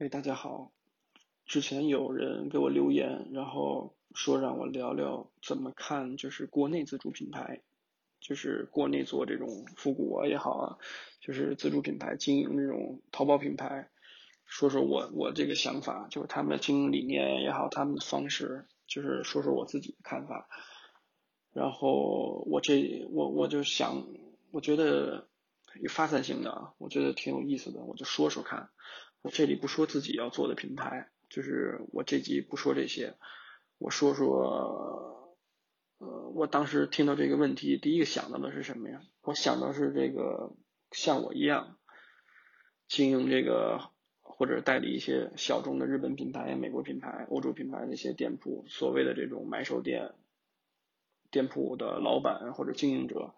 哎，大家好。之前有人给我留言，然后说让我聊聊怎么看，就是国内自主品牌，就是国内做这种复古啊也好啊，就是自主品牌经营这种淘宝品牌，说说我我这个想法，就是他们的经营理念也好，他们的方式，就是说说我自己的看法。然后我这我我就想，我觉得有发散性的啊，我觉得挺有意思的，我就说说看。我这里不说自己要做的品牌，就是我这集不说这些，我说说，呃，我当时听到这个问题，第一个想到的是什么呀？我想到是这个像我一样经营这个或者代理一些小众的日本品牌、美国品牌、欧洲品牌那些店铺，所谓的这种买手店店铺的老板或者经营者，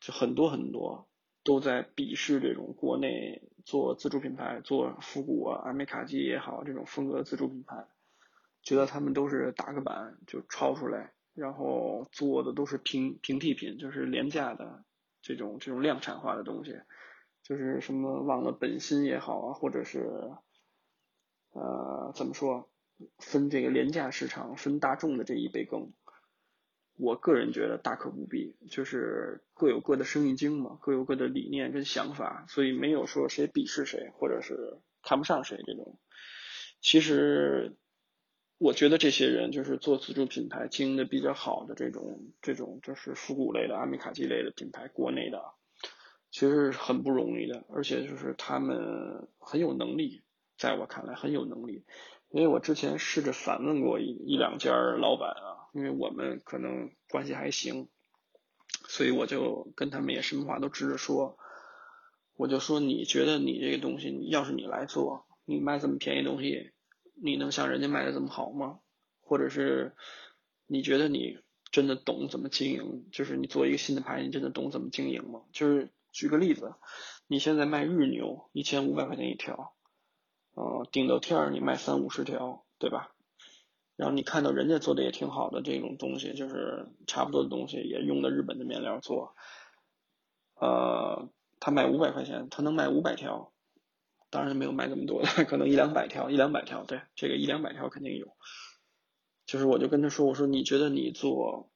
就很多很多。都在鄙视这种国内做自主品牌、做复古啊、阿美卡基也好这种风格自主品牌，觉得他们都是打个板就抄出来，然后做的都是平平替品，就是廉价的这种这种量产化的东西，就是什么忘了本心也好啊，或者是呃怎么说分这个廉价市场、分大众的这一杯羹。我个人觉得大可不必，就是各有各的生意经嘛，各有各的理念跟想法，所以没有说谁鄙视谁或者是看不上谁这种。其实，我觉得这些人就是做自主品牌经营的比较好的这种这种就是复古类的阿米卡基类的品牌，国内的，其实很不容易的，而且就是他们很有能力，在我看来很有能力，因为我之前试着反问过一一两家老板啊。因为我们可能关系还行，所以我就跟他们也什么话都直着说。我就说，你觉得你这个东西，要是你来做，你卖这么便宜东西，你能像人家卖的这么好吗？或者是你觉得你真的懂怎么经营？就是你做一个新的牌，你真的懂怎么经营吗？就是举个例子，你现在卖日牛一千五百块钱一条，呃，顶到天儿你卖三五十条，对吧？然后你看到人家做的也挺好的这种东西，就是差不多的东西也用的日本的面料做，呃，他卖五百块钱，他能卖五百条，当然没有卖这么多的，可能一两百条，一两百条，对，这个一两百条肯定有。就是我就跟他说，我说你觉得你做，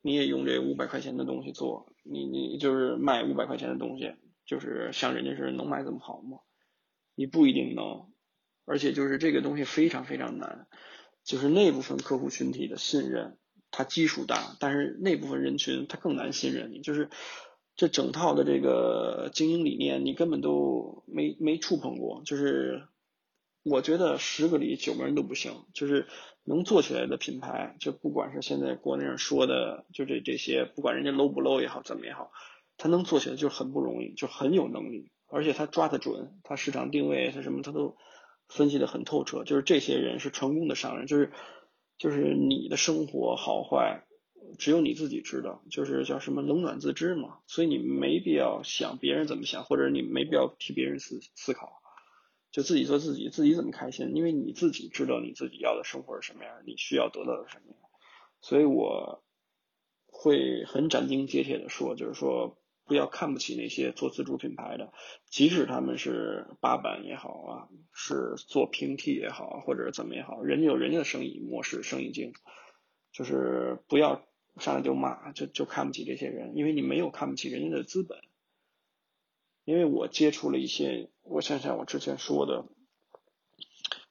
你也用这五百块钱的东西做，你你就是卖五百块钱的东西，就是像人家是能卖这么好吗？你不一定能，而且就是这个东西非常非常难。就是那部分客户群体的信任，它基数大，但是那部分人群他更难信任你。就是这整套的这个经营理念，你根本都没没触碰过。就是我觉得十个里九个人都不行。就是能做起来的品牌，就不管是现在国内上说的，就这这些，不管人家 low 不 low 也好，怎么也好，他能做起来就很不容易，就很有能力，而且他抓得准，他市场定位他什么他都。分析的很透彻，就是这些人是成功的商人，就是就是你的生活好坏，只有你自己知道，就是叫什么冷暖自知嘛，所以你没必要想别人怎么想，或者你没必要替别人思思考，就自己做自己，自己怎么开心，因为你自己知道你自己要的生活是什么样，你需要得到的什么样，所以我会很斩钉截铁的说，就是说。不要看不起那些做自主品牌的，即使他们是八板也好啊，是做平替也好，或者怎么也好，人家有人家的生意模式、生意经，就是不要上来就骂，就就看不起这些人，因为你没有看不起人家的资本。因为我接触了一些，我想想我之前说的，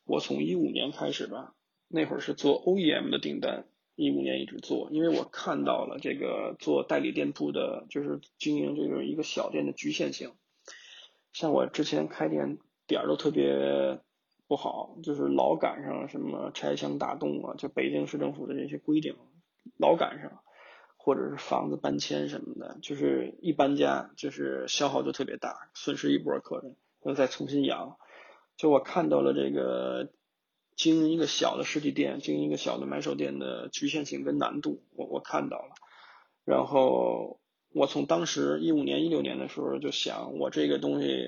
我从一五年开始吧，那会儿是做 OEM 的订单。一五年一直做，因为我看到了这个做代理店铺的，就是经营这种一个小店的局限性。像我之前开店点儿都特别不好，就是老赶上什么拆墙打洞啊，就北京市政府的这些规定，老赶上，或者是房子搬迁什么的，就是一搬家就是消耗就特别大，损失一波客人，要再重新养。就我看到了这个。经营一个小的实体店，经营一个小的买手店的局限性跟难度，我我看到了。然后我从当时一五年、一六年的时候就想，我这个东西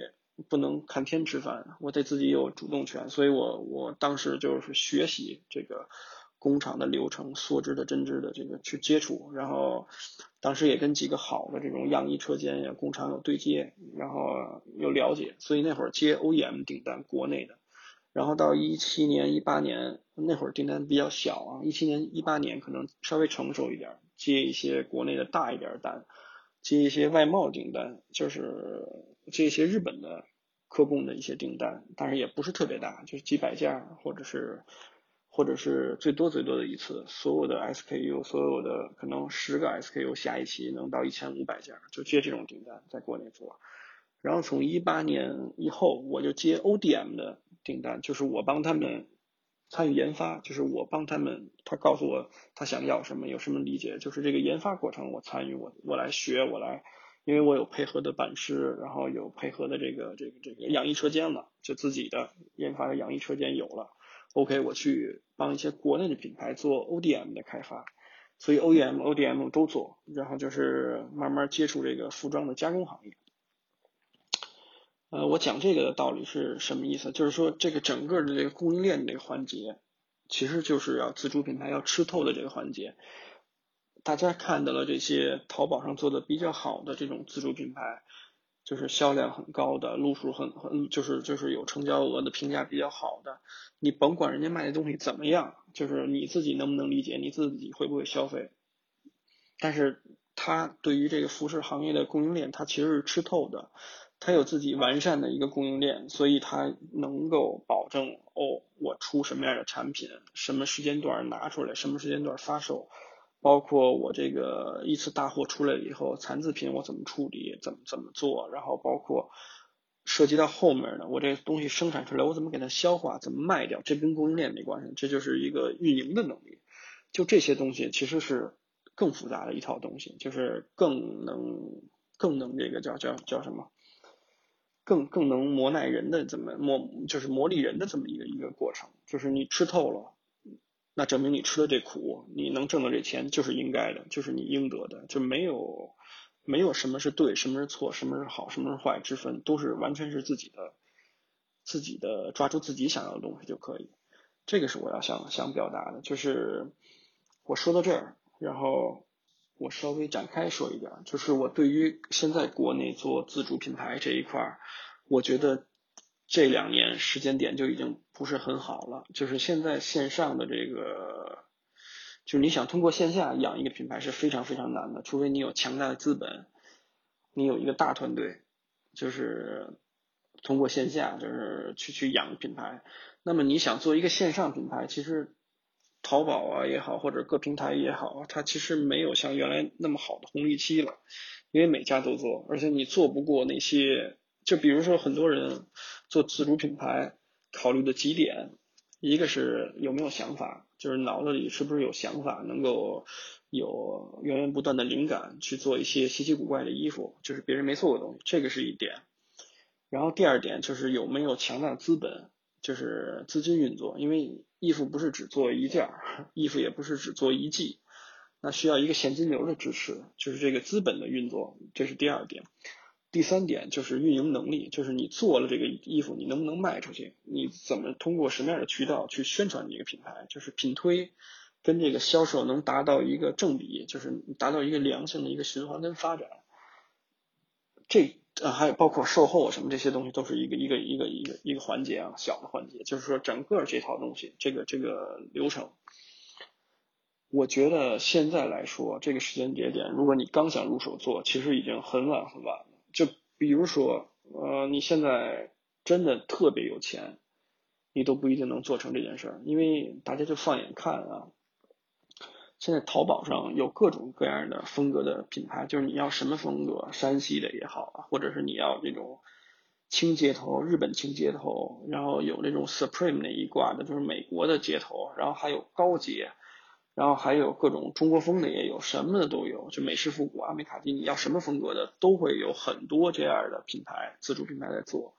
不能看天吃饭，我得自己有主动权。所以我我当时就是学习这个工厂的流程、梭织的、针织的这个去接触，然后当时也跟几个好的这种样衣车间呀、工厂有对接，然后有了解，所以那会儿接 OEM 订单，国内的。然后到一七年、一八年那会儿订单比较小啊，一七年、一八年可能稍微成熟一点，接一些国内的大一点单，接一些外贸订单，就是接一些日本的客供的一些订单，但是也不是特别大，就是几百件或者是或者是最多最多的一次，所有的 SKU，所有的可能十个 SKU 下一期能到一千五百件，就接这种订单在国内做。然后从一八年以后，我就接 ODM 的。订单就是我帮他们参与研发，就是我帮他们，他告诉我他想要什么，有什么理解，就是这个研发过程我参与，我我来学，我来，因为我有配合的版师，然后有配合的这个这个这个养衣车间了，就自己的研发的养衣车间有了，OK，我去帮一些国内的品牌做 ODM 的开发，所以 OEM、ODM 都做，然后就是慢慢接触这个服装的加工行业。呃，我讲这个的道理是什么意思？就是说，这个整个的这个供应链这个环节，其实就是要自主品牌要吃透的这个环节。大家看到了这些淘宝上做的比较好的这种自主品牌，就是销量很高的，路数很很，就是就是有成交额的，评价比较好的。你甭管人家卖的东西怎么样，就是你自己能不能理解，你自己会不会消费？但是它对于这个服饰行业的供应链，它其实是吃透的。它有自己完善的一个供应链，所以它能够保证哦，我出什么样的产品，什么时间段拿出来，什么时间段发售，包括我这个一次大货出来了以后，残次品我怎么处理，怎么怎么做，然后包括涉及到后面的我这东西生产出来，我怎么给它消化，怎么卖掉，这跟供应链没关系，这就是一个运营的能力。就这些东西其实是更复杂的一套东西，就是更能更能这个叫叫叫什么？更更能磨耐人的这么磨，就是磨砺人的这么一个一个过程，就是你吃透了，那证明你吃了这苦，你能挣到这钱就是应该的，就是你应得的，就没有没有什么是对，什么是错，什么是好，什么是坏之分，都是完全是自己的自己的抓住自己想要的东西就可以。这个是我要想想表达的，就是我说到这儿，然后。我稍微展开说一点，就是我对于现在国内做自主品牌这一块儿，我觉得这两年时间点就已经不是很好了。就是现在线上的这个，就是你想通过线下养一个品牌是非常非常难的，除非你有强大的资本，你有一个大团队，就是通过线下就是去去养品牌。那么你想做一个线上品牌，其实。淘宝啊也好，或者各平台也好，它其实没有像原来那么好的红利期了，因为每家都做，而且你做不过那些，就比如说很多人做自主品牌，考虑的几点，一个是有没有想法，就是脑子里是不是有想法，能够有源源不断的灵感去做一些稀奇古怪的衣服，就是别人没做过的东西，这个是一点。然后第二点就是有没有强大的资本。就是资金运作，因为衣服不是只做一件儿，衣服也不是只做一季，那需要一个现金流的支持，就是这个资本的运作，这是第二点。第三点就是运营能力，就是你做了这个衣服，你能不能卖出去？你怎么通过什么样的渠道去宣传你这个品牌？就是品推跟这个销售能达到一个正比，就是达到一个良性的一个循环跟发展。这。呃，还有包括售后什么这些东西，都是一个一个一个一个一个环节啊，小的环节。就是说，整个这套东西，这个这个流程，我觉得现在来说，这个时间节点，如果你刚想入手做，其实已经很晚很晚了。就比如说，呃，你现在真的特别有钱，你都不一定能做成这件事儿，因为大家就放眼看啊。现在淘宝上有各种各样的风格的品牌，就是你要什么风格，山西的也好啊，或者是你要这种轻街头、日本轻街头，然后有那种 Supreme 那一挂的，就是美国的街头，然后还有高街，然后还有各种中国风的也有，什么的都有，就美式复古、阿美卡蒂，你要什么风格的都会有很多这样的品牌，自主品牌在做，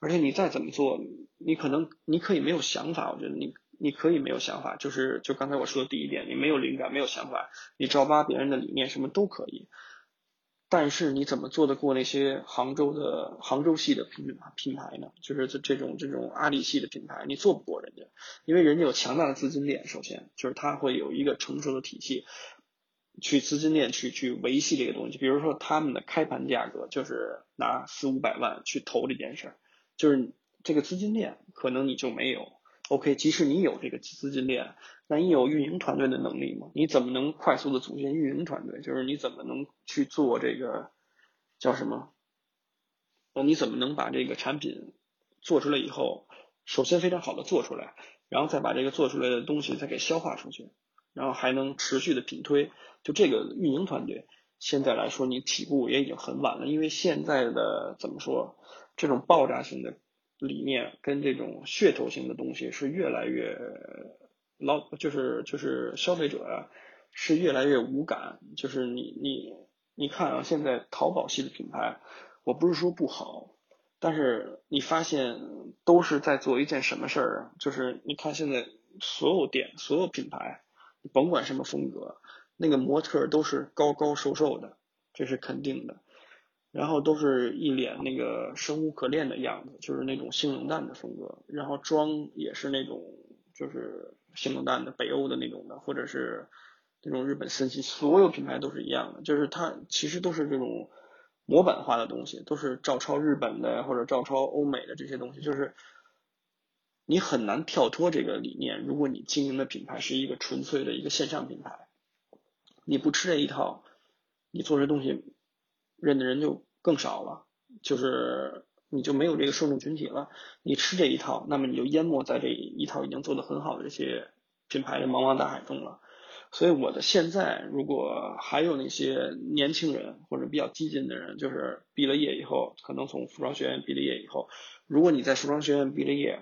而且你再怎么做，你可能你可以没有想法，我觉得你。你可以没有想法，就是就刚才我说的第一点，你没有灵感，没有想法，你照扒别人的理念，什么都可以。但是你怎么做得过那些杭州的杭州系的品品牌呢？就是这这种这种阿里系的品牌，你做不过人家。因为人家有强大的资金链，首先就是他会有一个成熟的体系，去资金链去去维系这个东西。比如说他们的开盘价格就是拿四五百万去投这件事儿，就是这个资金链可能你就没有。OK，即使你有这个资金链，那你有运营团队的能力吗？你怎么能快速的组建运营团队？就是你怎么能去做这个叫什么？那你怎么能把这个产品做出来以后，首先非常好的做出来，然后再把这个做出来的东西再给消化出去，然后还能持续的品推？就这个运营团队，现在来说你起步也已经很晚了，因为现在的怎么说，这种爆炸性的理念跟这种噱头性的东西是越来越老，就是就是消费者啊是越来越无感，就是你你你看啊，现在淘宝系的品牌。我不是说不好，但是你发现都是在做一件什么事儿啊？就是你看现在所有店、所有品牌，甭管什么风格，那个模特都是高高瘦瘦的，这是肯定的。然后都是一脸那个生无可恋的样子，就是那种性冷淡的风格。然后妆也是那种就是性冷淡的北欧的那种的，或者是那种日本森系，所有品牌都是一样的，就是它其实都是这种。模板化的东西都是照抄日本的或者照抄欧美的这些东西，就是你很难跳脱这个理念。如果你经营的品牌是一个纯粹的一个线上品牌，你不吃这一套，你做这东西认的人就更少了，就是你就没有这个受众群体了。你吃这一套，那么你就淹没在这一套已经做的很好的这些品牌的茫茫大海中了。所以我的现在，如果还有那些年轻人或者比较激进的人，就是毕了业以后，可能从服装学院毕了业以后，如果你在服装学院毕了业，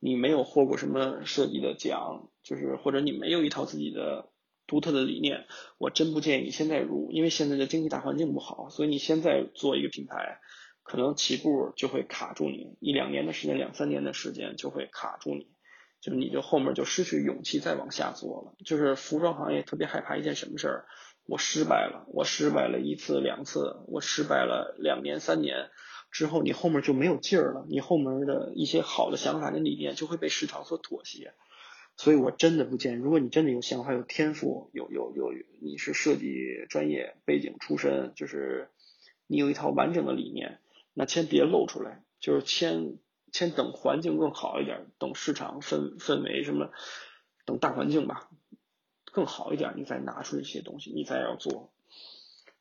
你没有获过什么设计的奖，就是或者你没有一套自己的独特的理念，我真不建议你现在入，因为现在的经济大环境不好，所以你现在做一个品牌，可能起步就会卡住你，一两年的时间，两三年的时间就会卡住你。就你就后面就失去勇气再往下做了。就是服装行业特别害怕一件什么事儿，我失败了，我失败了一次两次，我失败了两年三年之后，你后面就没有劲儿了，你后面的一些好的想法跟理念就会被市场所妥协。所以我真的不建议，如果你真的有想法、有天赋、有有有你是设计专业背景出身，就是你有一套完整的理念，那先别露出来，就是先。先等环境更好一点，等市场氛氛围什么，等大环境吧更好一点，你再拿出一些东西，你再要做。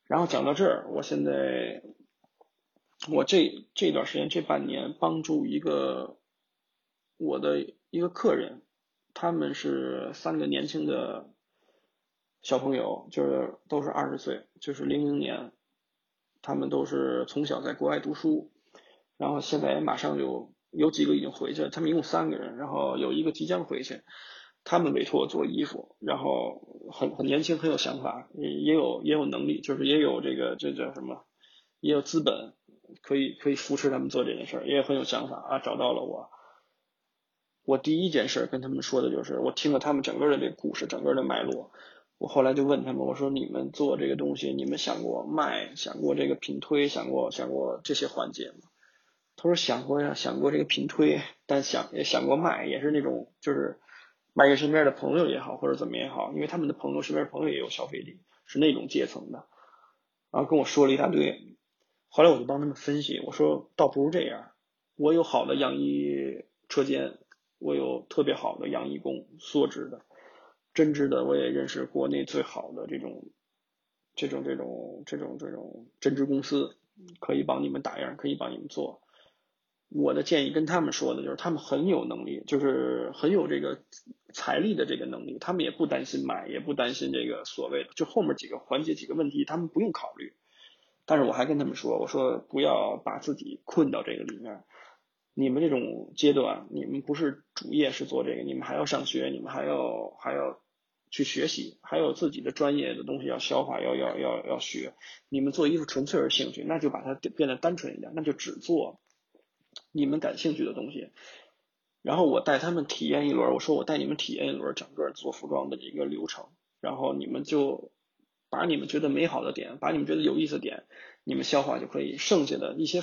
然后讲到这儿，我现在我这这段时间这半年帮助一个我的一个客人，他们是三个年轻的小朋友，就是都是二十岁，就是零零年，他们都是从小在国外读书，然后现在马上就。有几个已经回去了，他们一共三个人，然后有一个即将回去。他们委托我做衣服，然后很很年轻，很有想法，也也有也有能力，就是也有这个这叫什么，也有资本，可以可以扶持他们做这件事儿，也很有想法啊。找到了我，我第一件事跟他们说的就是，我听了他们整个的这故事，整个的脉络，我后来就问他们，我说你们做这个东西，你们想过卖，想过这个品推，想过想过这些环节吗？他说想过呀，想过这个品推，但想也想过卖，也是那种就是卖给身边的朋友也好，或者怎么也好，因为他们的朋友身边朋友也有消费力，是那种阶层的，然后跟我说了一大堆。后来我就帮他们分析，我说倒不如这样，我有好的样衣车间，我有特别好的样衣工，梭织的、针织的，我也认识国内最好的这种、这种、这种、这种、这种针织公司，可以帮你们打样，可以帮你们做。我的建议跟他们说的就是，他们很有能力，就是很有这个财力的这个能力，他们也不担心买，也不担心这个所谓的，就后面几个环节几个问题，他们不用考虑。但是我还跟他们说，我说不要把自己困到这个里面。你们这种阶段，你们不是主业是做这个，你们还要上学，你们还要还要去学习，还有自己的专业的东西要消化，要要要要学。你们做衣服纯粹是兴趣，那就把它变得单纯一点，那就只做。你们感兴趣的东西，然后我带他们体验一轮。我说我带你们体验一轮整个做服装的一个流程，然后你们就把你们觉得美好的点，把你们觉得有意思的点，你们消化就可以。剩下的一些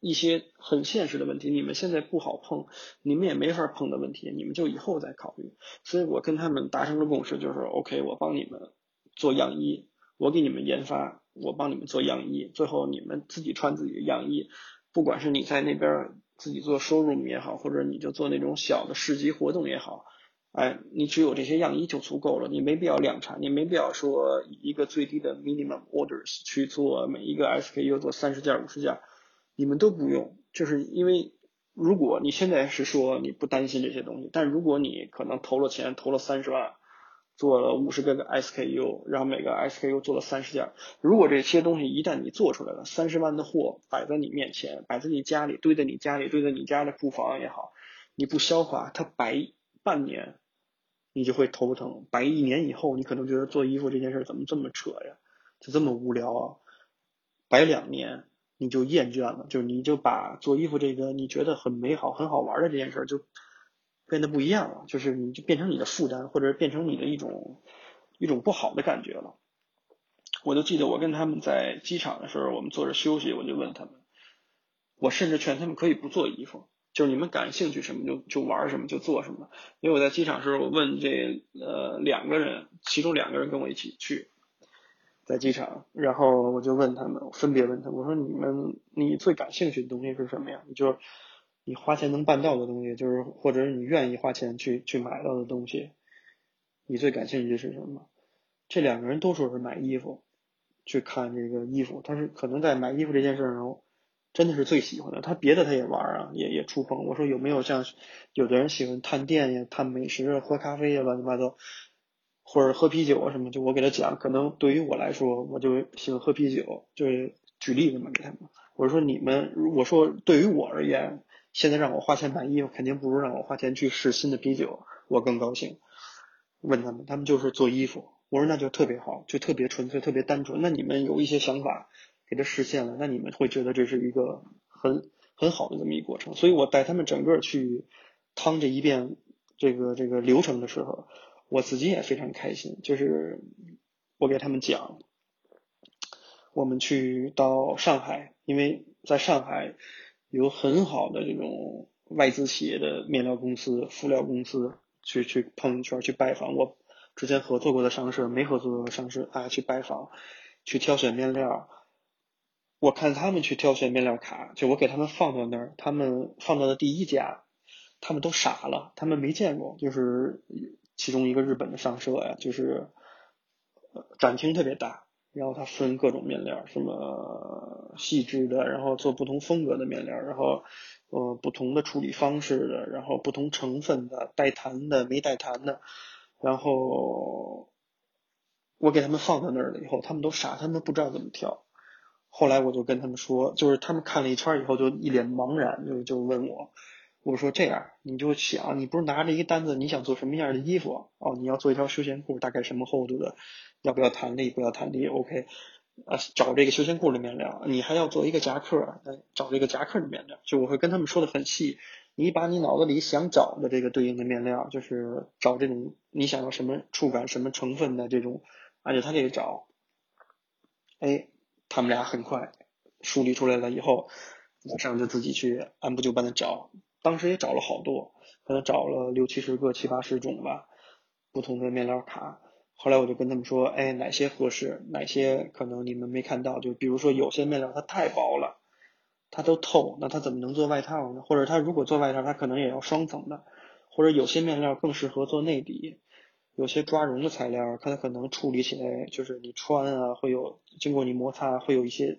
一些很现实的问题，你们现在不好碰，你们也没法碰的问题，你们就以后再考虑。所以我跟他们达成了共识，就是 OK，我帮你们做样衣，我给你们研发，我帮你们做样衣，最后你们自己穿自己的样衣，不管是你在那边自己做收 m 也好，或者你就做那种小的市集活动也好。哎，你只有这些样衣就足够了，你没必要量产，你没必要说一个最低的 minimum orders 去做每一个 SKU 做三十件五十件，你们都不用，就是因为如果你现在是说你不担心这些东西，但如果你可能投了钱投了三十万，做了五十个 SKU，然后每个 SKU 做了三十件，如果这些东西一旦你做出来了，三十万的货摆在你面前，摆在你家里，堆在你家里，堆在你家的库房也好，你不消化，它摆半年。你就会头疼，摆一年以后，你可能觉得做衣服这件事怎么这么扯呀，就这么无聊啊。摆两年，你就厌倦了，就是你就把做衣服这个你觉得很美好、很好玩的这件事就变得不一样了，就是你就变成你的负担，或者变成你的一种一种不好的感觉了。我就记得我跟他们在机场的时候，我们坐着休息，我就问他们，我甚至劝他们可以不做衣服。就是你们感兴趣什么就就玩什么就做什么，因为我在机场时候我问这呃两个人，其中两个人跟我一起去，在机场，然后我就问他们，分别问他，我说你们你最感兴趣的东西是什么呀？就是你花钱能办到的东西，就是或者是你愿意花钱去去买到的东西，你最感兴趣的是什么？这两个人都说是买衣服，去看这个衣服，但是可能在买衣服这件事上。真的是最喜欢的，他别的他也玩啊，也也触碰。我说有没有像有的人喜欢探店呀、探美食、喝咖啡呀、乱七八糟，或者喝啤酒啊什么？就我给他讲，可能对于我来说，我就喜欢喝啤酒。就是举例子嘛，给他们。我说你们，我说对于我而言，现在让我花钱买衣服，肯定不如让我花钱去试新的啤酒，我更高兴。问他们，他们就是做衣服。我说那就特别好，就特别纯粹、特别单纯。那你们有一些想法？给它实现了，那你们会觉得这是一个很很好的这么一个过程。所以我带他们整个去趟这一遍这个这个流程的时候，我自己也非常开心。就是我给他们讲，我们去到上海，因为在上海有很好的这种外资企业的面料公司、辅料公司去去碰一圈去拜访。我之前合作过的商社没合作过的商社啊，去拜访，去挑选面料。我看他们去挑选面料卡，就我给他们放到那儿，他们放到的第一家，他们都傻了，他们没见过，就是其中一个日本的商社呀，就是展厅特别大，然后它分各种面料，什么细致的，然后做不同风格的面料，然后呃不同的处理方式的，然后不同成分的，带弹的没带弹的，然后我给他们放到那儿了以后，他们都傻，他们不知道怎么挑。后来我就跟他们说，就是他们看了一圈以后就一脸茫然，就就问我，我说这样你就想，你不是拿着一个单子，你想做什么样的衣服？哦，你要做一条休闲裤，大概什么厚度的？要不要弹力？不要弹力？OK，呃，找这个休闲裤的面料。你还要做一个夹克，找这个夹克的面料。就我会跟他们说的很细，你把你脑子里想找的这个对应的面料，就是找这种你想要什么触感、什么成分的这种，按照他这个找，哎。他们俩很快梳理出来了以后，马上就自己去按部就班的找，当时也找了好多，可能找了六七十个、七八十种吧，不同的面料卡。后来我就跟他们说，哎，哪些合适，哪些可能你们没看到，就比如说有些面料它太薄了，它都透，那它怎么能做外套呢？或者它如果做外套，它可能也要双层的，或者有些面料更适合做内底。有些抓绒的材料，它可能处理起来就是你穿啊，会有经过你摩擦，会有一些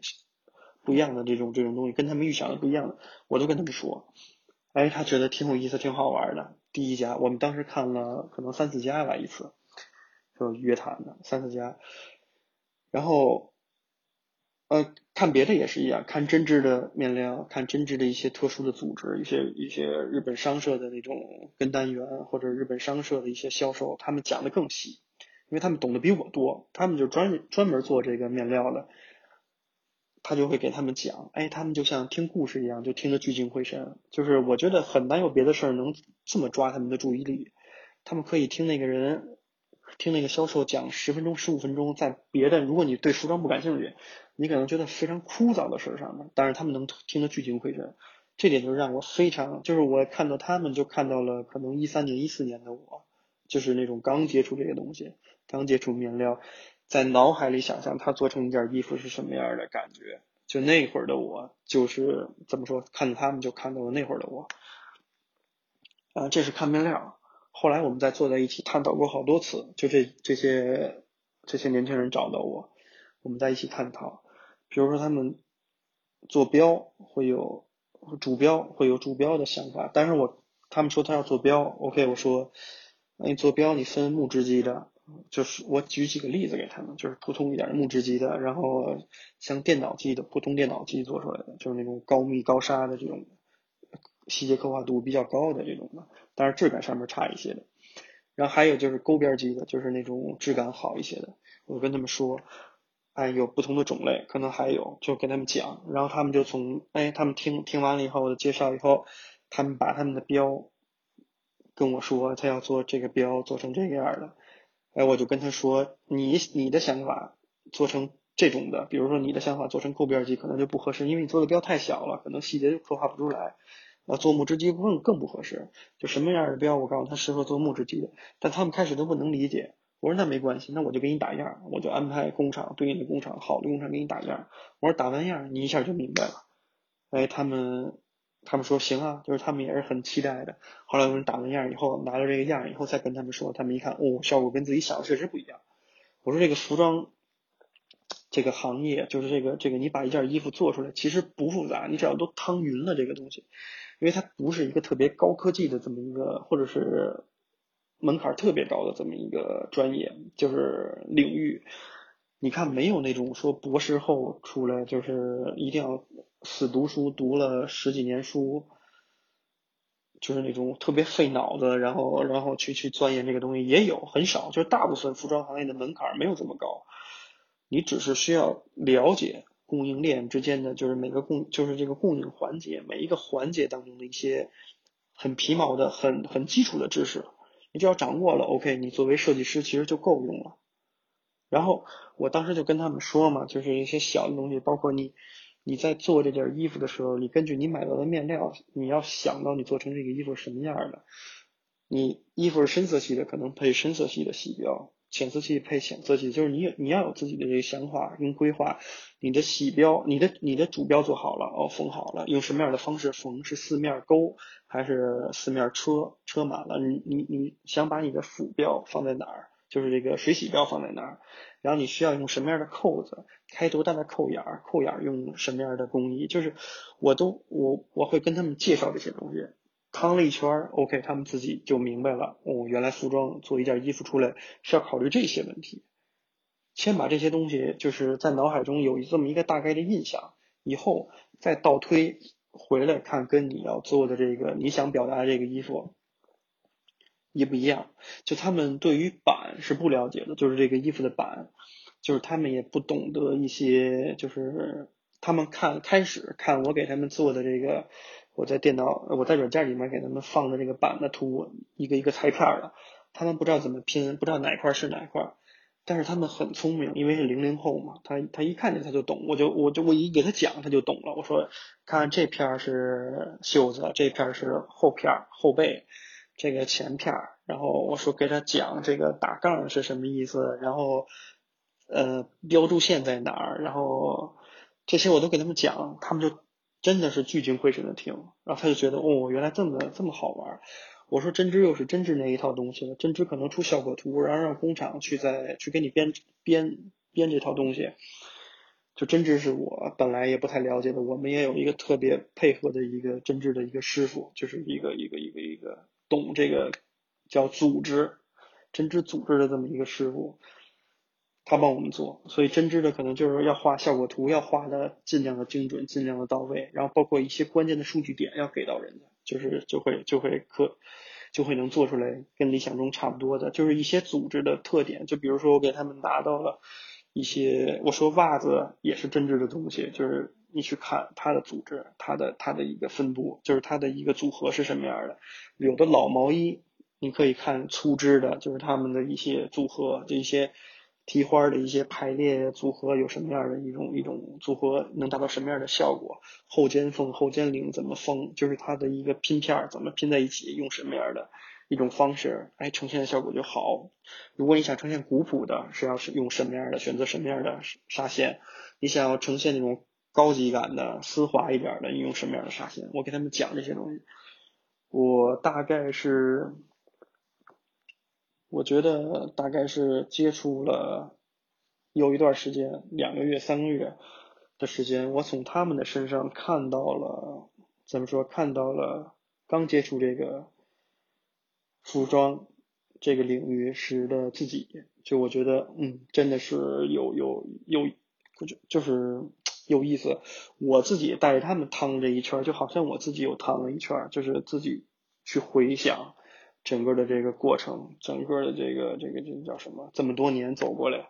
不一样的这种这种东西，跟他们预想的不一样的。我都跟他们说，哎，他觉得挺有意思，挺好玩的。第一家，我们当时看了可能三四家吧，一次就约谈的三四家，然后。呃，看别的也是一样，看针织的面料，看针织的一些特殊的组织，一些一些日本商社的那种跟单员，或者日本商社的一些销售，他们讲的更细，因为他们懂得比我多，他们就专专门做这个面料的，他就会给他们讲，哎，他们就像听故事一样，就听得聚精会神，就是我觉得很难有别的事儿能这么抓他们的注意力，他们可以听那个人听那个销售讲十分钟、十五分钟，在别的如果你对服装不感兴趣，你可能觉得非常枯燥的事儿上面，但是他们能听得聚精会神，这点就让我非常，就是我看到他们就看到了可能一三年、一四年的我，就是那种刚接触这些东西，刚接触面料，在脑海里想象他做成一件衣服是什么样的感觉，就那会儿的我，就是怎么说，看着他们就看到了那会儿的我，啊，这是看面料。后来我们再坐在一起探讨过好多次，就这这些这些年轻人找到我，我们在一起探讨，比如说他们做标会有主标会有主标的想法，但是我他们说他要做标，OK，我说那你做标你分木质机的，就是我举几个例子给他们，就是普通一点的木质机的，然后像电脑机的普通电脑机做出来的，就是那种高密高纱的这种。细节刻画度比较高的这种的，但是质感上面差一些的。然后还有就是钩边机的，就是那种质感好一些的。我跟他们说，哎，有不同的种类，可能还有，就跟他们讲。然后他们就从，哎，他们听听完了以后，我的介绍以后，他们把他们的标跟我说，他要做这个标做成这个样的。哎，我就跟他说，你你的想法做成这种的，比如说你的想法做成扣边机可能就不合适，因为你做的标太小了，可能细节就刻画不出来。啊，做木质机更更不合适，就什么样的标，我告诉他适合做木质机的，但他们开始都不能理解。我说那没关系，那我就给你打样，我就安排工厂对应的工厂，好的工厂给你打样。我说打完样，你一下就明白了。哎，他们他们说行啊，就是他们也是很期待的。后来我们打完样以后，拿到这个样以后，再跟他们说，他们一看，哦，效果跟自己想的确实不一样。我说这个服装这个行业，就是这个这个，你把一件衣服做出来其实不复杂，你只要都趟匀了这个东西。因为它不是一个特别高科技的这么一个，或者是门槛特别高的这么一个专业，就是领域。你看，没有那种说博士后出来就是一定要死读书，读了十几年书，就是那种特别费脑子，然后然后去去钻研这个东西也有很少，就是大部分服装行业的门槛没有这么高，你只是需要了解。供应链之间的就是每个供就是这个供应环节每一个环节当中的一些很皮毛的很很基础的知识，你只要掌握了，OK，你作为设计师其实就够用了。然后我当时就跟他们说嘛，就是一些小的东西，包括你你在做这件衣服的时候，你根据你买到的面料，你要想到你做成这个衣服什么样的。你衣服是深色系的，可能配深色系的洗标。浅色系配浅色系，就是你你要有自己的这个想法跟规划。你的洗标，你的你的主标做好了，哦，缝好了，用什么样的方式缝？是四面勾还是四面车车满了？你你你想把你的辅标放在哪儿？就是这个水洗标放在哪儿？然后你需要用什么样的扣子？开多大的扣眼儿？扣眼儿用什么样的工艺？就是我都我我会跟他们介绍这些东西。趟了一圈，OK，他们自己就明白了。哦，原来服装做一件衣服出来是要考虑这些问题。先把这些东西就是在脑海中有这么一个大概的印象，以后再倒推回来看，跟你要做的这个你想表达的这个衣服一不一样？就他们对于版是不了解的，就是这个衣服的版，就是他们也不懂得一些，就是他们看开始看我给他们做的这个。我在电脑，我在软件里面给他们放的这个版的图，一个一个裁片的，他们不知道怎么拼，不知道哪块是哪块，但是他们很聪明，因为是零零后嘛，他他一看见他就懂，我就我就我一给他讲他就懂了。我说，看这片是袖子，这片是后片后背，这个前片儿，然后我说给他讲这个打杠是什么意思，然后呃标注线在哪儿，然后这些我都给他们讲，他们就。真的是聚精会神的听，然后他就觉得哦，原来这么这么好玩。我说针织又是针织那一套东西了，针织可能出效果图，然后让工厂去再去给你编编编这套东西。就针织是我本来也不太了解的，我们也有一个特别配合的一个针织的一个师傅，就是一个一个一个一个懂这个叫组织针织组织的这么一个师傅。他帮我们做，所以针织的可能就是要画效果图，要画的尽量的精准，尽量的到位，然后包括一些关键的数据点要给到人家，就是就会就会可就会能做出来跟理想中差不多的，就是一些组织的特点，就比如说我给他们拿到了一些，我说袜子也是针织的东西，就是你去看它的组织，它的它的一个分布，就是它的一个组合是什么样的，有的老毛衣你可以看粗枝的，就是他们的一些组合，这些提花的一些排列组合有什么样的一种一种组合，能达到什么样的效果？后肩缝、后肩领怎么缝？就是它的一个拼片怎么拼在一起，用什么样的一种方式，哎，呈现的效果就好。如果你想呈现古朴的，是要是用什么样的，选择什么样的纱线？你想要呈现那种高级感的、丝滑一点的，你用什么样的纱线？我给他们讲这些东西，我大概是。我觉得大概是接触了有一段时间，两个月、三个月的时间，我从他们的身上看到了，怎么说？看到了刚接触这个服装这个领域时的自己，就我觉得，嗯，真的是有有有，就就是有意思。我自己带着他们趟这一圈，就好像我自己又趟了一圈，就是自己去回想。整个的这个过程，整个的这个这个这个叫什么？这么多年走过来，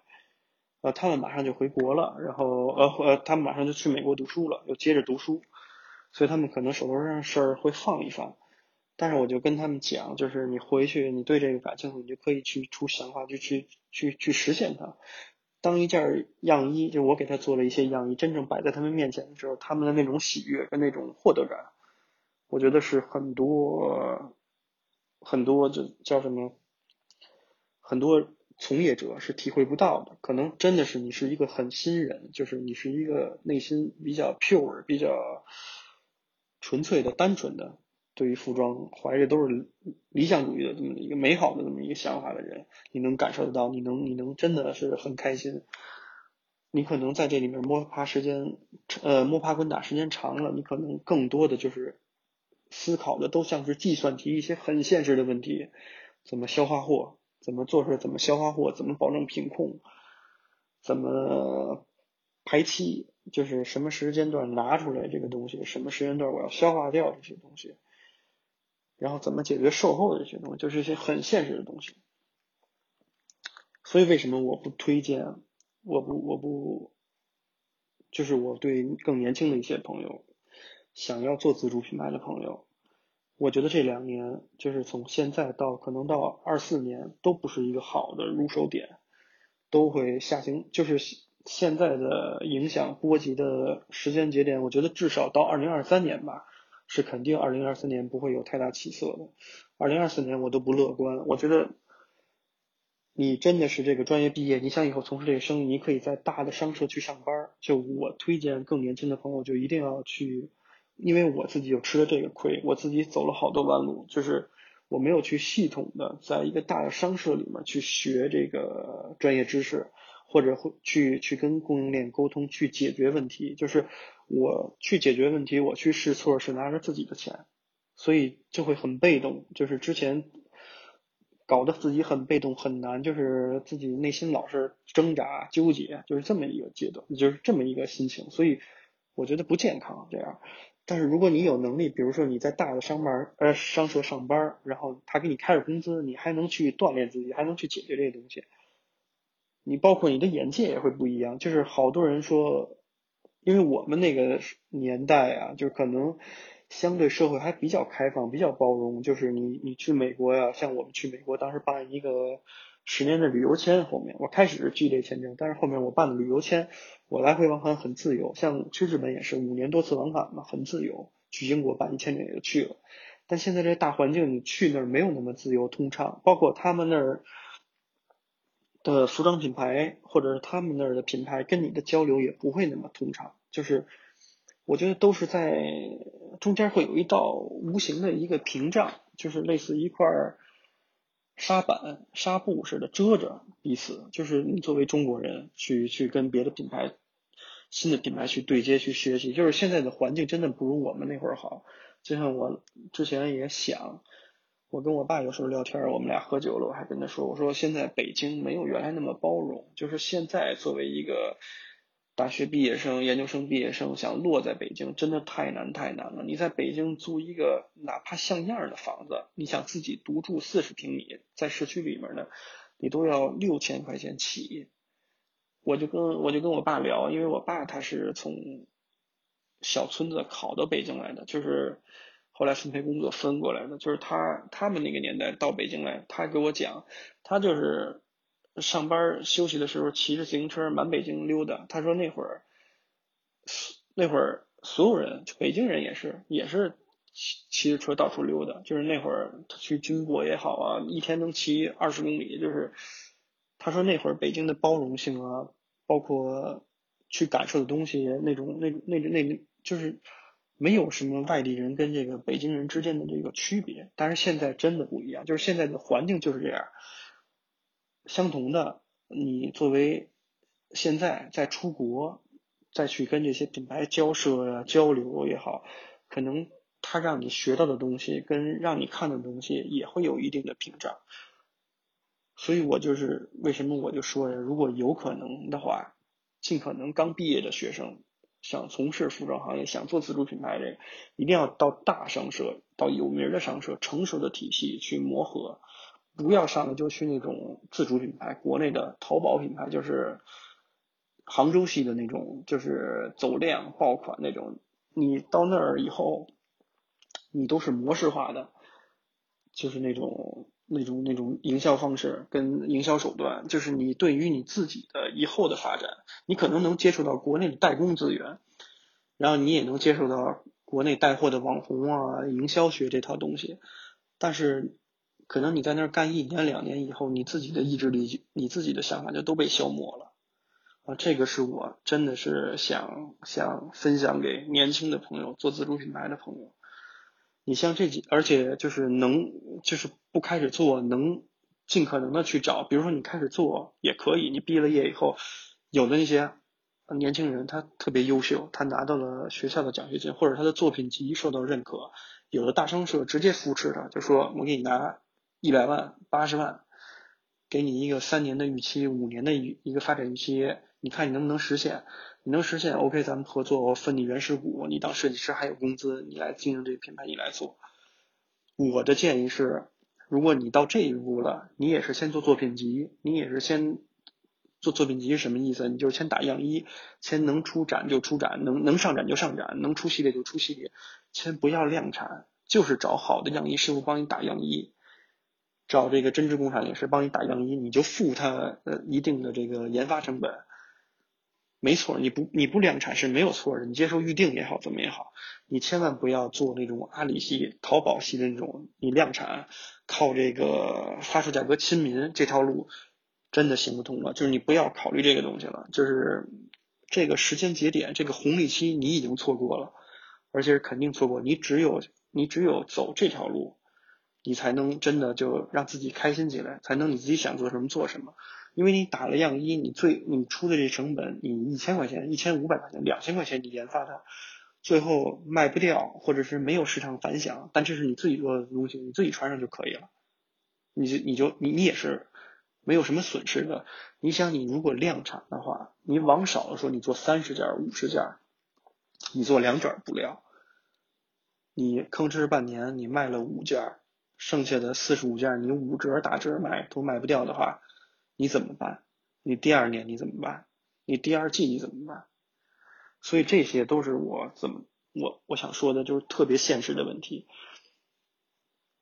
呃，他们马上就回国了，然后呃呃，他们马上就去美国读书了，又接着读书，所以他们可能手头上事儿会放一放。但是我就跟他们讲，就是你回去，你对这个感兴趣，你就可以去出想法，就去去去实现它。当一件样衣，就我给他做了一些样衣，真正摆在他们面前的时候，他们的那种喜悦跟那种获得感，我觉得是很多。很多就叫什么？很多从业者是体会不到的。可能真的是你是一个很新人，就是你是一个内心比较 pure、比较纯粹的、单纯的，对于服装怀着都是理想主义的这么一个美好的这么一个想法的人，你能感受得到，你能你能真的是很开心。你可能在这里面摸爬时间，呃，摸爬滚打时间长了，你可能更多的就是。思考的都像是计算题，一些很现实的问题，怎么消化货，怎么做出来，怎么消化货，怎么保证品控，怎么排期，就是什么时间段拿出来这个东西，什么时间段我要消化掉这些东西，然后怎么解决售后的这些东西，就是一些很现实的东西。所以为什么我不推荐，我不我不，就是我对更年轻的一些朋友。想要做自主品牌的朋友，我觉得这两年就是从现在到可能到二四年都不是一个好的入手点，都会下行。就是现在的影响波及的时间节点，我觉得至少到二零二三年吧，是肯定二零二四年不会有太大起色的。二零二四年我都不乐观。我觉得你真的是这个专业毕业，你想以后从事这个生意，你可以在大的商社去上班。就我推荐更年轻的朋友，就一定要去。因为我自己就吃了这个亏，我自己走了好多弯路，就是我没有去系统的在一个大的商社里面去学这个专业知识，或者会去去跟供应链沟通去解决问题，就是我去解决问题，我去试错是拿着自己的钱，所以就会很被动，就是之前搞得自己很被动很难，就是自己内心老是挣扎纠结，就是这么一个阶段，就是这么一个心情，所以我觉得不健康这样。但是如果你有能力，比如说你在大的商班呃商社上班，然后他给你开着工资，你还能去锻炼自己，还能去解决这些东西。你包括你的眼界也会不一样。就是好多人说，因为我们那个年代啊，就是可能相对社会还比较开放，比较包容。就是你你去美国呀，像我们去美国当时办一个。十年的旅游签，后面我开始是 G 类签证，但是后面我办的旅游签，我来回往返很自由。像去日本也是五年多次往返嘛，很自由。去英国办一签证也就去了。但现在这大环境，你去那儿没有那么自由通畅。包括他们那儿的服装品牌，或者是他们那儿的品牌，跟你的交流也不会那么通畅。就是我觉得都是在中间会有一道无形的一个屏障，就是类似一块。纱板、纱布似的遮着彼此，就是你作为中国人去去跟别的品牌、新的品牌去对接、去学习。就是现在的环境真的不如我们那会儿好。就像我之前也想，我跟我爸有时候聊天，我们俩喝酒了，我还跟他说：“我说现在北京没有原来那么包容。就是现在作为一个。”大学毕业生、研究生毕业生想落在北京，真的太难太难了。你在北京租一个哪怕像样的房子，你想自己独住四十平米，在市区里面的，你都要六千块钱起。我就跟我就跟我爸聊，因为我爸他是从小村子考到北京来的，就是后来分配工作分过来的，就是他他们那个年代到北京来，他给我讲，他就是上班休息的时候骑着自行车满北京溜达。他说那会儿，那会儿所有人，北京人也是也是骑骑着车到处溜达，就是那会儿去军博也好啊，一天能骑二十公里，就是他说那会儿北京的包容性啊，包括去感受的东西那种那那那那就是。没有什么外地人跟这个北京人之间的这个区别，但是现在真的不一样，就是现在的环境就是这样。相同的，你作为现在在出国再去跟这些品牌交涉呀、交流也好，可能他让你学到的东西跟让你看的东西也会有一定的屏障。所以我就是为什么我就说呀，如果有可能的话，尽可能刚毕业的学生。想从事服装行业，想做自主品牌，这个一定要到大商社，到有名的商社、成熟的体系去磨合，不要上来就去那种自主品牌，国内的淘宝品牌，就是杭州系的那种，就是走量爆款那种。你到那儿以后，你都是模式化的，就是那种。那种那种营销方式跟营销手段，就是你对于你自己的以后的发展，你可能能接触到国内的代工资源，然后你也能接触到国内带货的网红啊、营销学这套东西，但是可能你在那儿干一年两年以后，你自己的意志力、你自己的想法就都被消磨了啊！这个是我真的是想想分享给年轻的朋友、做自主品牌的朋友。你像这几，而且就是能，就是不开始做，能尽可能的去找。比如说你开始做也可以，你毕了业以后，有的那些年轻人他特别优秀，他拿到了学校的奖学金，或者他的作品集受到认可，有的大商社直接扶持他，就说我给你拿一百万、八十万，给你一个三年的预期、五年的一一个发展预期，你看你能不能实现？你能实现，OK，咱们合作，我分你原始股，你当设计师还有工资，你来经营这个品牌，你来做。我的建议是，如果你到这一步了，你也是先做作品集，你也是先做作品集是什么意思？你就是先打样衣，先能出展就出展，能能上展就上展，能出系列就出系列，先不要量产，就是找好的样衣师傅帮你打样衣，找这个针织工厂也是帮你打样衣，你就付他呃一定的这个研发成本。没错，你不你不量产是没有错的，你接受预定也好，怎么也好，你千万不要做那种阿里系、淘宝系的那种，你量产靠这个发售价格亲民这条路真的行不通了。就是你不要考虑这个东西了，就是这个时间节点、这个红利期你已经错过了，而且是肯定错过。你只有你只有走这条路，你才能真的就让自己开心起来，才能你自己想做什么做什么。因为你打了样衣，你最你出的这成本，你一千块钱、一千五百块钱、两千块钱，你研发它，最后卖不掉，或者是没有市场反响，但这是你自己做的东西，你自己穿上就可以了，你就你就你你也是没有什么损失的。你想，你如果量产的话，你往少了说，你做三十件、五十件，你做两卷布料，你吭哧半年你卖了五件，剩下的四十五件你五折打折卖都卖不掉的话。你怎么办？你第二年你怎么办？你第二季你怎么办？所以这些都是我怎么我我想说的，就是特别现实的问题。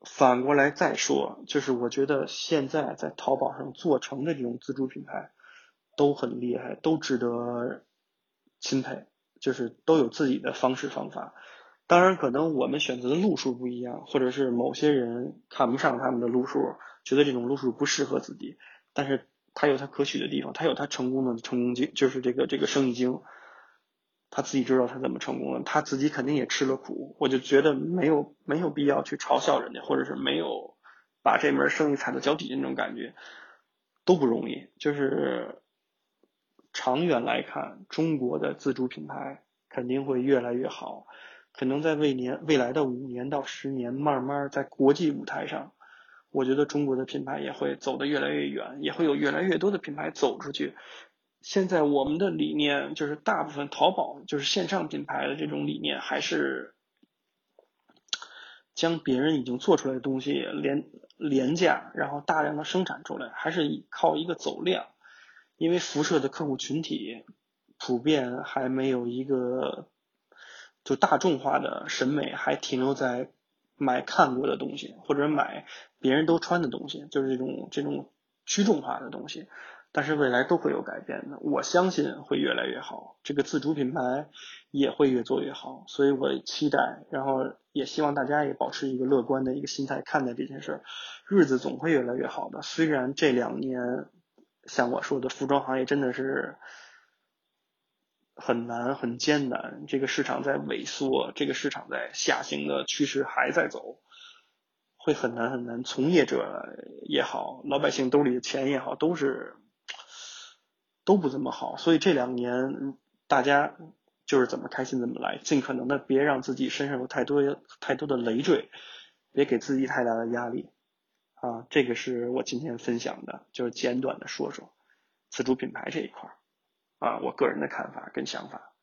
反过来再说，就是我觉得现在在淘宝上做成的这种自主品牌都很厉害，都值得钦佩，就是都有自己的方式方法。当然，可能我们选择的路数不一样，或者是某些人看不上他们的路数，觉得这种路数不适合自己。但是他有他可取的地方，他有他成功的成功经，就是这个这个生意经，他自己知道他怎么成功的，他自己肯定也吃了苦。我就觉得没有没有必要去嘲笑人家，或者是没有把这门生意踩到脚底下那种感觉，都不容易。就是长远来看，中国的自主品牌肯定会越来越好，可能在未年未来的五年到十年，慢慢在国际舞台上。我觉得中国的品牌也会走得越来越远，也会有越来越多的品牌走出去。现在我们的理念就是，大部分淘宝就是线上品牌的这种理念，还是将别人已经做出来的东西廉廉价，然后大量的生产出来，还是靠一个走量。因为辐射的客户群体普遍还没有一个就大众化的审美，还停留在买看过的东西，或者买别人都穿的东西，就是这种这种趋众化的东西。但是未来都会有改变的，我相信会越来越好，这个自主品牌也会越做越好，所以我期待，然后也希望大家也保持一个乐观的一个心态看待这件事儿，日子总会越来越好的。虽然这两年像我说的，服装行业真的是很难很艰难，这个市场在萎缩，这个市场在下行的趋势还在走。会很难很难，从业者也好，老百姓兜里的钱也好，都是都不怎么好。所以这两年大家就是怎么开心怎么来，尽可能的别让自己身上有太多太多的累赘，别给自己太大的压力啊。这个是我今天分享的，就是简短的说说自主品牌这一块啊，我个人的看法跟想法。